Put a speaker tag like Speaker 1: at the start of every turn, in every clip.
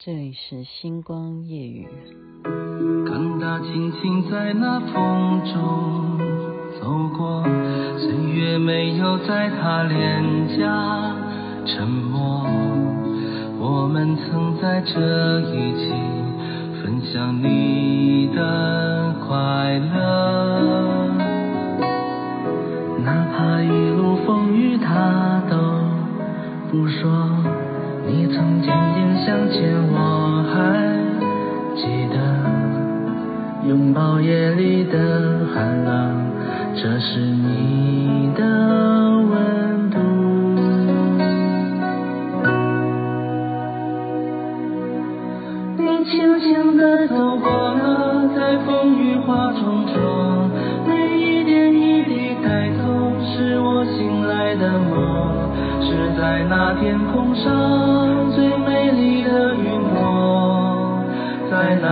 Speaker 1: 这里是星光夜雨。
Speaker 2: 看他轻轻在那风中走过，岁月没有在他脸颊沉默。我们曾在这一起分享你的快乐，哪怕一路风雨他都不说。你曾经定向前，我还记得拥抱夜里的寒冷，这是你的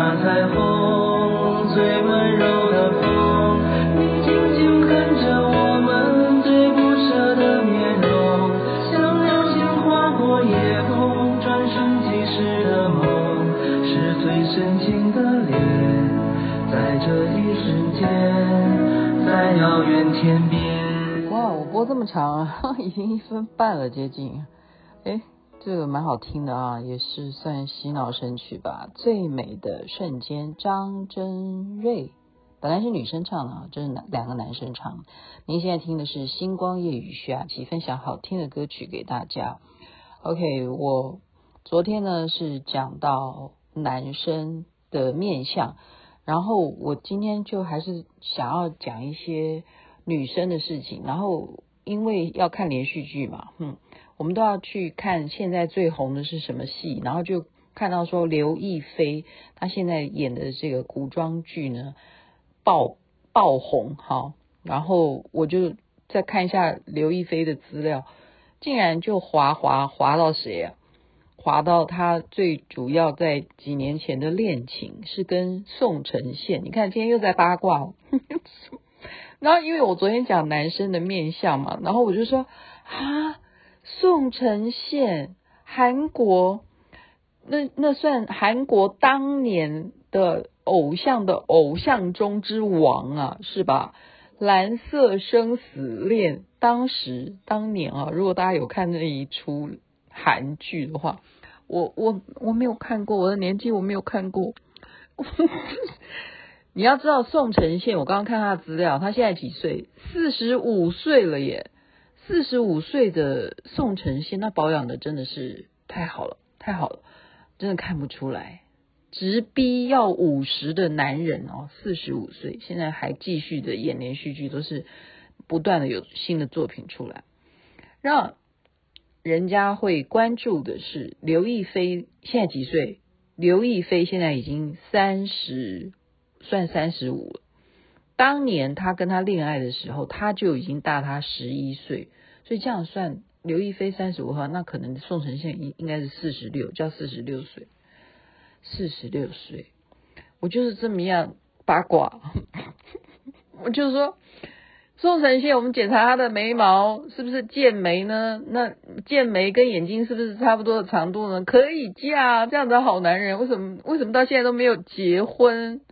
Speaker 2: 那彩虹最温柔的风，你静静看着我们最不舍的面容，像流星划过夜空，转瞬即逝的梦，是最深情的脸，在这一瞬间，在遥远天边。
Speaker 1: 哇，我播这么长啊，已经一分半了，接近，哎。这个蛮好听的啊，也是算洗脑神曲吧。最美的瞬间，张真睿，本来是女生唱的啊，这是男两个男生唱。您现在听的是星光夜雨，徐雅琪分享好听的歌曲给大家。OK，我昨天呢是讲到男生的面相，然后我今天就还是想要讲一些女生的事情，然后因为要看连续剧嘛，嗯。我们都要去看现在最红的是什么戏，然后就看到说刘亦菲她现在演的这个古装剧呢爆爆红，哈，然后我就再看一下刘亦菲的资料，竟然就滑滑滑到谁啊？滑到她最主要在几年前的恋情是跟宋承宪，你看今天又在八卦，然后因为我昨天讲男生的面相嘛，然后我就说啊。宋承宪，韩国，那那算韩国当年的偶像的偶像中之王啊，是吧？蓝色生死恋，当时当年啊，如果大家有看那一出韩剧的话，我我我没有看过，我的年纪我没有看过。你要知道宋承宪，我刚刚看他的资料，他现在几岁？四十五岁了耶。四十五岁的宋承宪，那保养的真的是太好了，太好了，真的看不出来。直逼要五十的男人哦，四十五岁，现在还继续的演连续剧，都是不断的有新的作品出来。让人家会关注的是刘亦菲现在几岁？刘亦菲现在已经三十，算三十五了。当年他跟他恋爱的时候，他就已经大他十一岁，所以这样算，刘亦菲三十五号，那可能宋承宪应应该是四十六，叫四十六岁，四十六岁，我就是这么样八卦，我就是说，宋承宪，我们检查他的眉毛是不是剑眉呢？那剑眉跟眼睛是不是差不多的长度呢？可以嫁这样的好男人，为什么为什么到现在都没有结婚？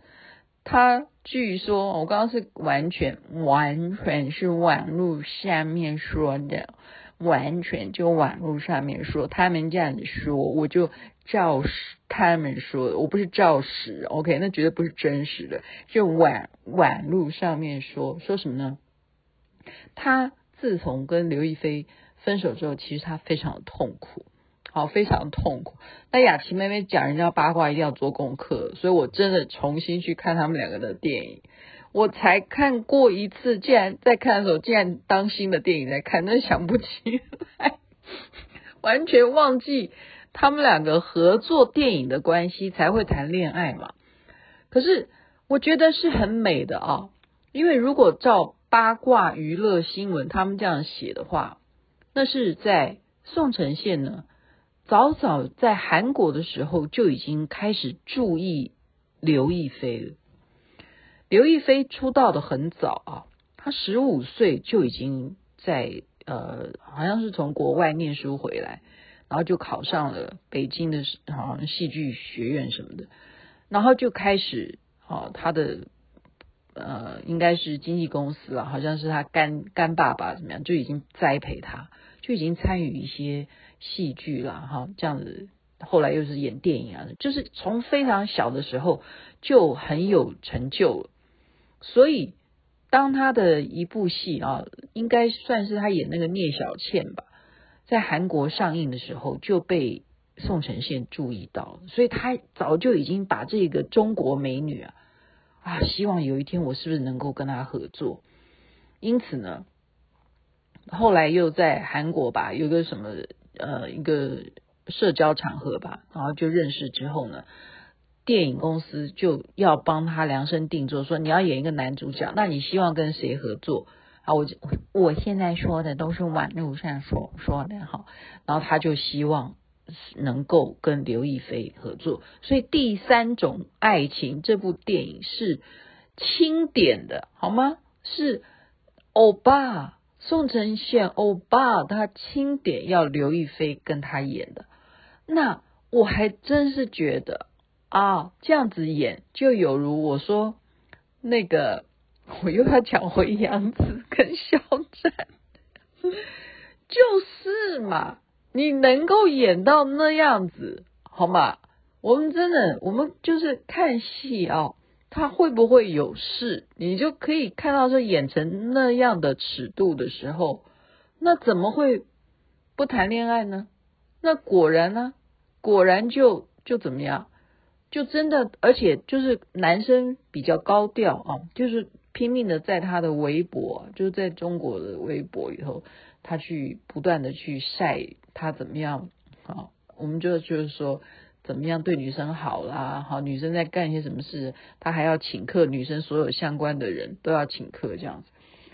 Speaker 1: 他。据说我刚刚是完全完全是网络上面说的，完全就网络上面说，他们这样子说，我就照实他们说的，我不是照实，OK，那绝对不是真实的，就网网络上面说说什么呢？他自从跟刘亦菲分手之后，其实他非常的痛苦。好，非常痛苦。那雅琪妹妹讲人家八卦一定要做功课，所以我真的重新去看他们两个的电影。我才看过一次，竟然在看的时候，竟然当新的电影在看，那想不起来，完全忘记他们两个合作电影的关系才会谈恋爱嘛。可是我觉得是很美的啊，因为如果照八卦娱乐新闻他们这样写的话，那是在宋承宪呢。早早在韩国的时候就已经开始注意刘亦菲了。刘亦菲出道的很早啊，她十五岁就已经在呃，好像是从国外念书回来，然后就考上了北京的好像戏剧学院什么的，然后就开始啊，他的呃应该是经纪公司啊，好像是他干干爸爸怎么样，就已经栽培他，就已经参与一些戏剧了哈，这样子，后来又是演电影啊，就是从非常小的时候就很有成就了，所以。当他的一部戏啊，应该算是他演那个聂小倩吧，在韩国上映的时候就被宋承宪注意到，所以他早就已经把这个中国美女啊啊，希望有一天我是不是能够跟他合作？因此呢，后来又在韩国吧，有个什么呃一个社交场合吧，然后就认识之后呢。电影公司就要帮他量身定做，说你要演一个男主角，那你希望跟谁合作？啊，我我现在说的都是网络上说说的哈，然后他就希望能够跟刘亦菲合作，所以《第三种爱情》这部电影是清点的，好吗？是欧巴宋承宪欧巴他钦点要刘亦菲跟他演的，那我还真是觉得。啊，这样子演就有如我说那个，我又要抢回杨紫跟肖战，就是嘛，你能够演到那样子，好吗？我们真的，我们就是看戏啊，他会不会有事，你就可以看到说演成那样的尺度的时候，那怎么会不谈恋爱呢？那果然呢，果然就就怎么样？就真的，而且就是男生比较高调啊，就是拼命的在他的微博，就是在中国的微博里头，他去不断的去晒他怎么样啊，我们就就是说怎么样对女生好啦，好女生在干一些什么事，他还要请客，女生所有相关的人都要请客这样子，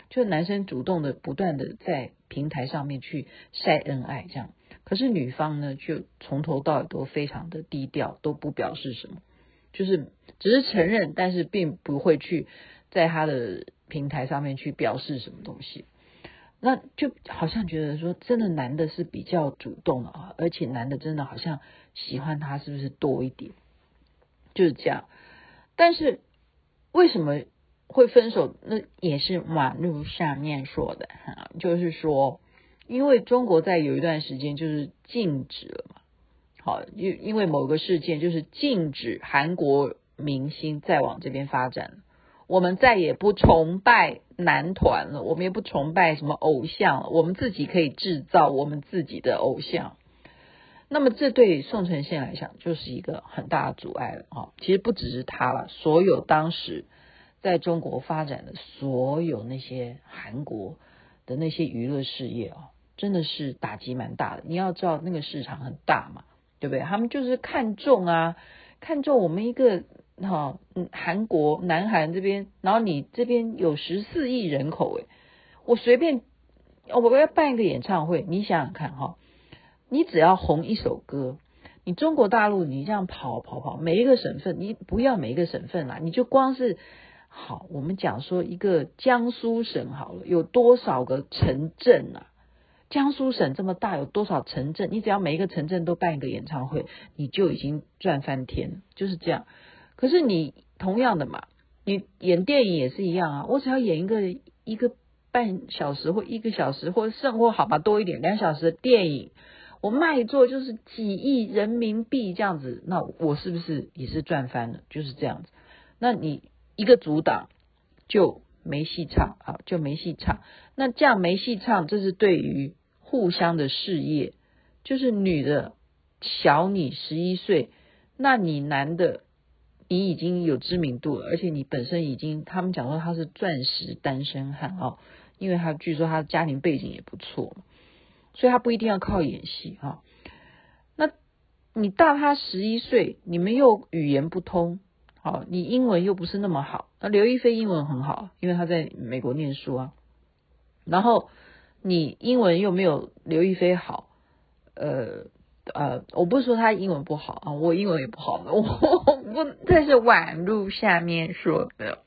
Speaker 1: 就男生主动的不断的在平台上面去晒恩爱这样。可是女方呢，就从头到尾都非常的低调，都不表示什么，就是只是承认，但是并不会去在他的平台上面去表示什么东西。那就好像觉得说，真的男的是比较主动的啊，而且男的真的好像喜欢他是不是多一点？就是这样。但是为什么会分手？那也是网络上面说的哈，就是说。因为中国在有一段时间就是禁止了嘛，好，因因为某个事件就是禁止韩国明星再往这边发展了，我们再也不崇拜男团了，我们也不崇拜什么偶像了，我们自己可以制造我们自己的偶像。那么这对宋承宪来讲就是一个很大的阻碍了啊！其实不只是他了，所有当时在中国发展的所有那些韩国的那些娱乐事业啊。真的是打击蛮大的，你要知道那个市场很大嘛，对不对？他们就是看中啊，看中我们一个哈，嗯，韩国南韩这边，然后你这边有十四亿人口诶，我随便，我要办一个演唱会，你想想看哈，你只要红一首歌，你中国大陆你这样跑跑跑，每一个省份，你不要每一个省份啦，你就光是好，我们讲说一个江苏省好了，有多少个城镇啊？江苏省这么大，有多少城镇？你只要每一个城镇都办一个演唱会，你就已经赚翻天，就是这样。可是你同样的嘛，你演电影也是一样啊。我只要演一个一个半小时或一个小时，或甚或好吧多一点两小时的电影，我卖座就是几亿人民币这样子，那我是不是也是赚翻了？就是这样子。那你一个阻挡就没戏唱啊，就没戏唱。那这样没戏唱，这是对于。互相的事业，就是女的小你十一岁，那你男的你已经有知名度了，而且你本身已经，他们讲说他是钻石单身汉哦，因为他据说他的家庭背景也不错，所以他不一定要靠演戏哈。那你大他十一岁，你们又语言不通，好，你英文又不是那么好。那刘亦菲英文很好，因为她在美国念书啊，然后。你英文又没有刘亦菲好，呃呃，我不是说他英文不好啊，我英文也不好，我不，这是网路下面说的。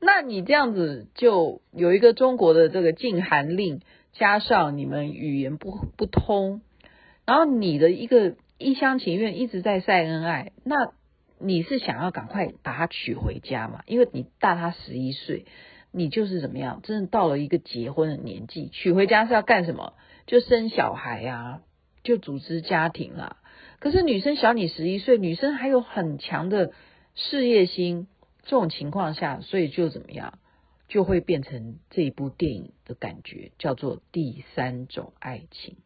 Speaker 1: 那你这样子就有一个中国的这个禁韩令，加上你们语言不不通，然后你的一个一厢情愿一直在晒恩爱，那你是想要赶快把他娶回家嘛？因为你大他十一岁，你就是怎么样？真的到了一个结婚的年纪，娶回家是要干什么？就生小孩啊，就组织家庭啦。可是女生小你十一岁，女生还有很强的事业心，这种情况下，所以就怎么样，就会变成这一部电影的感觉，叫做第三种爱情。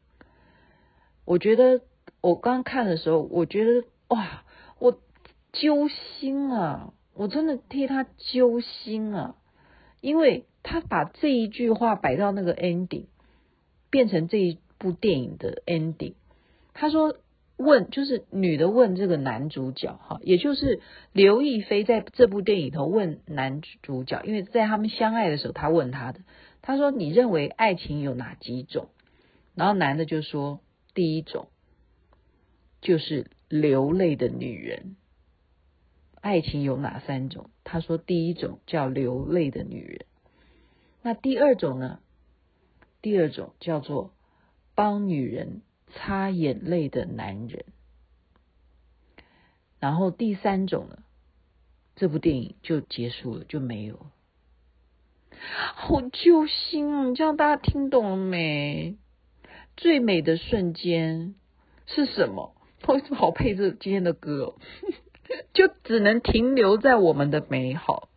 Speaker 1: 我觉得我刚看的时候，我觉得哇，我揪心啊，我真的替他揪心啊，因为他把这一句话摆到那个 ending，变成这一部电影的 ending，他说。问就是女的问这个男主角哈，也就是刘亦菲在这部电影头问男主角，因为在他们相爱的时候，他问他的，他说你认为爱情有哪几种？然后男的就说第一种就是流泪的女人。爱情有哪三种？他说第一种叫流泪的女人。那第二种呢？第二种叫做帮女人。擦眼泪的男人，然后第三种呢，这部电影就结束了，就没有。好揪心啊！这样大家听懂了没？最美的瞬间是什么？为什么好配这今天的歌哦，就只能停留在我们的美好，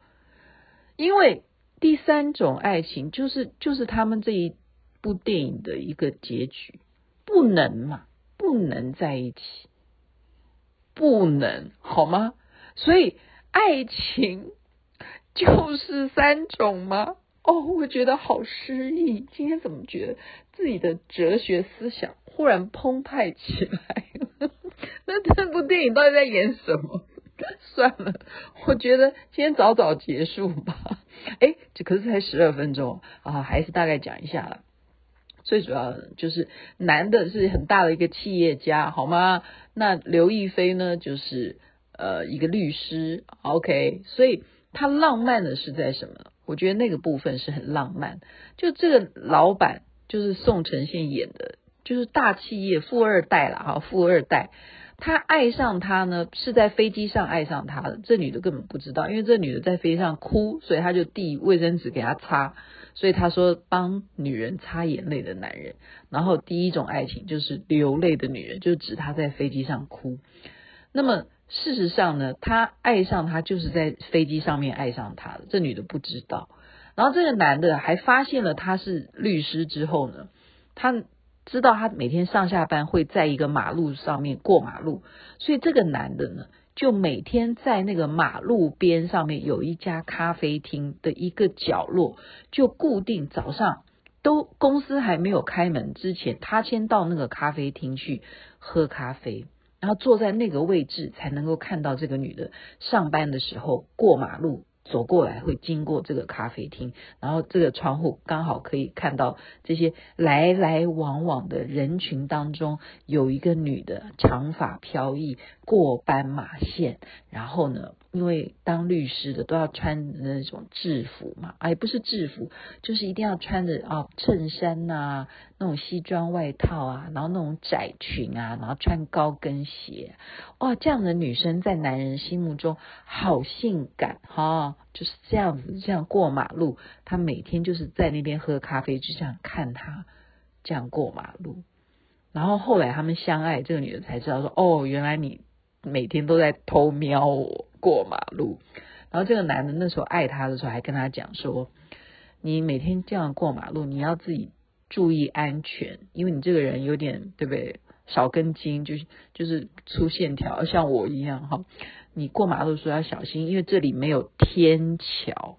Speaker 1: 因为第三种爱情就是就是他们这一部电影的一个结局。不能嘛，不能在一起，不能好吗？所以爱情 就是三种吗？哦，我觉得好诗意。今天怎么觉得自己的哲学思想忽然澎湃起来了？那这部电影到底在演什么？算了，我觉得今天早早结束吧。哎，这可是才十二分钟啊，还是大概讲一下了。最主要就是男的是很大的一个企业家，好吗？那刘亦菲呢，就是呃一个律师，OK。所以他浪漫的是在什么？我觉得那个部分是很浪漫。就这个老板，就是宋承宪演的，就是大企业富二代了，哈，富二代。他爱上他呢，是在飞机上爱上他的。这女的根本不知道，因为这女的在飞机上哭，所以他就递卫生纸给她擦。所以他说，帮女人擦眼泪的男人，然后第一种爱情就是流泪的女人，就指他在飞机上哭。那么事实上呢，他爱上他就是在飞机上面爱上他的，这女的不知道。然后这个男的还发现了他是律师之后呢，他知道他每天上下班会在一个马路上面过马路，所以这个男的呢。就每天在那个马路边上面有一家咖啡厅的一个角落，就固定早上都公司还没有开门之前，他先到那个咖啡厅去喝咖啡，然后坐在那个位置才能够看到这个女的上班的时候过马路。走过来会经过这个咖啡厅，然后这个窗户刚好可以看到这些来来往往的人群当中，有一个女的长发飘逸过斑马线，然后呢，因为当律师的都要穿那种制服嘛，哎，不是制服，就是一定要穿着啊衬衫呐、那种西装外套啊，然后那种窄裙啊，然后穿高跟鞋，哇，这样的女生在男人心目中好性感哈。就是这样子，这样过马路。他每天就是在那边喝咖啡，就这样看他这样过马路。然后后来他们相爱，这个女的才知道说：“哦，原来你每天都在偷瞄我过马路。”然后这个男的那时候爱他的时候，还跟他讲说：“你每天这样过马路，你要自己注意安全，因为你这个人有点对不对？少根筋，就是就是粗线条，像我一样哈。”你过马路的时候要小心，因为这里没有天桥，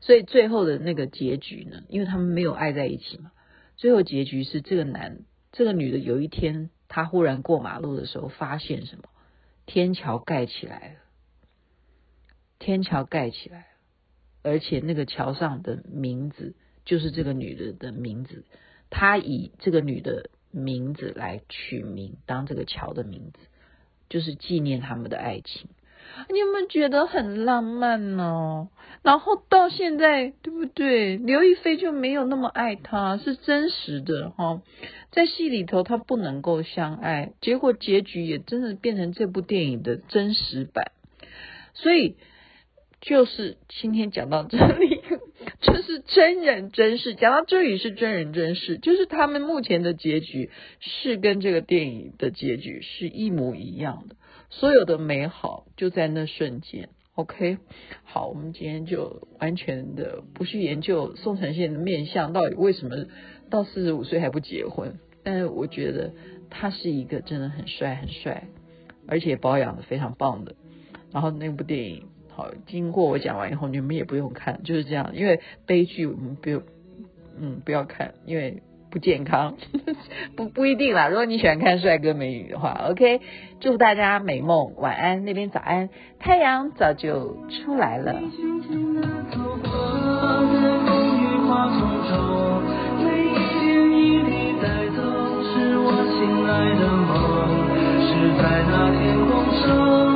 Speaker 1: 所以最后的那个结局呢，因为他们没有爱在一起嘛，最后结局是这个男这个女的有一天，她忽然过马路的时候发现什么？天桥盖起来了，天桥盖起来了，而且那个桥上的名字就是这个女的的名字，他以这个女的名字来取名，当这个桥的名字。就是纪念他们的爱情，你有没有觉得很浪漫呢？然后到现在，对不对？刘亦菲就没有那么爱他，是真实的哈。在戏里头，他不能够相爱，结果结局也真的变成这部电影的真实版。所以，就是今天讲到这里，这是真人真事。讲到这里是真人真事，就是他们目前的结局是跟这个电影的结局是一模一样的。所有的美好就在那瞬间。OK，好，我们今天就完全的不去研究宋承宪的面相到底为什么到四十五岁还不结婚。但是我觉得他是一个真的很帅很帅，而且保养的非常棒的。然后那部电影，好，经过我讲完以后，你们也不用看，就是这样，因为悲剧我们不用，嗯，不要看，因为。不健康，不不一定啦。如果你喜欢看帅哥美女的话 OK，祝大家美梦，晚安，那边早安，太阳早就出来了。
Speaker 2: 这一瞬间，在遥